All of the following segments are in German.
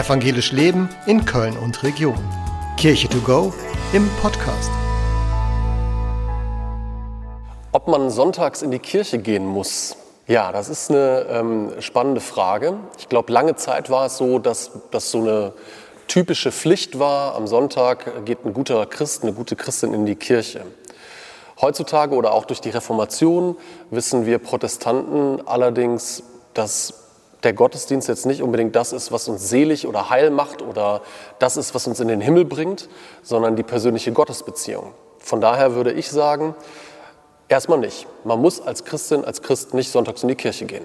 Evangelisch Leben in Köln und Region. Kirche to go im Podcast. Ob man sonntags in die Kirche gehen muss, ja, das ist eine ähm, spannende Frage. Ich glaube, lange Zeit war es so, dass das so eine typische Pflicht war. Am Sonntag geht ein guter Christ, eine gute Christin in die Kirche. Heutzutage oder auch durch die Reformation wissen wir Protestanten allerdings, dass der Gottesdienst jetzt nicht unbedingt das ist, was uns selig oder heil macht oder das ist, was uns in den Himmel bringt, sondern die persönliche Gottesbeziehung. Von daher würde ich sagen, erstmal nicht. Man muss als Christin, als Christ nicht sonntags in die Kirche gehen.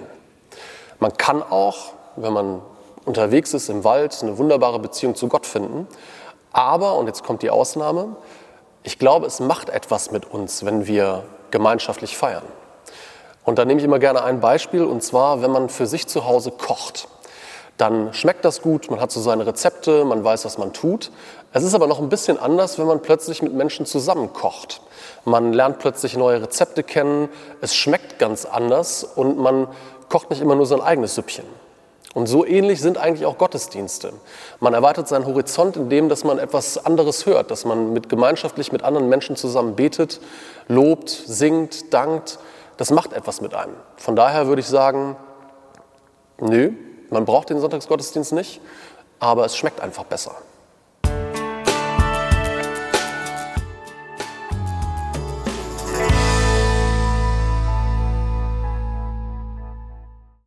Man kann auch, wenn man unterwegs ist im Wald, eine wunderbare Beziehung zu Gott finden. Aber, und jetzt kommt die Ausnahme, ich glaube, es macht etwas mit uns, wenn wir gemeinschaftlich feiern. Und da nehme ich immer gerne ein Beispiel, und zwar, wenn man für sich zu Hause kocht. Dann schmeckt das gut, man hat so seine Rezepte, man weiß, was man tut. Es ist aber noch ein bisschen anders, wenn man plötzlich mit Menschen zusammen kocht. Man lernt plötzlich neue Rezepte kennen, es schmeckt ganz anders und man kocht nicht immer nur sein eigenes Süppchen. Und so ähnlich sind eigentlich auch Gottesdienste. Man erweitert seinen Horizont, indem dass man etwas anderes hört, dass man mit gemeinschaftlich mit anderen Menschen zusammen betet, lobt, singt, dankt das macht etwas mit einem. Von daher würde ich sagen, nö, man braucht den Sonntagsgottesdienst nicht, aber es schmeckt einfach besser.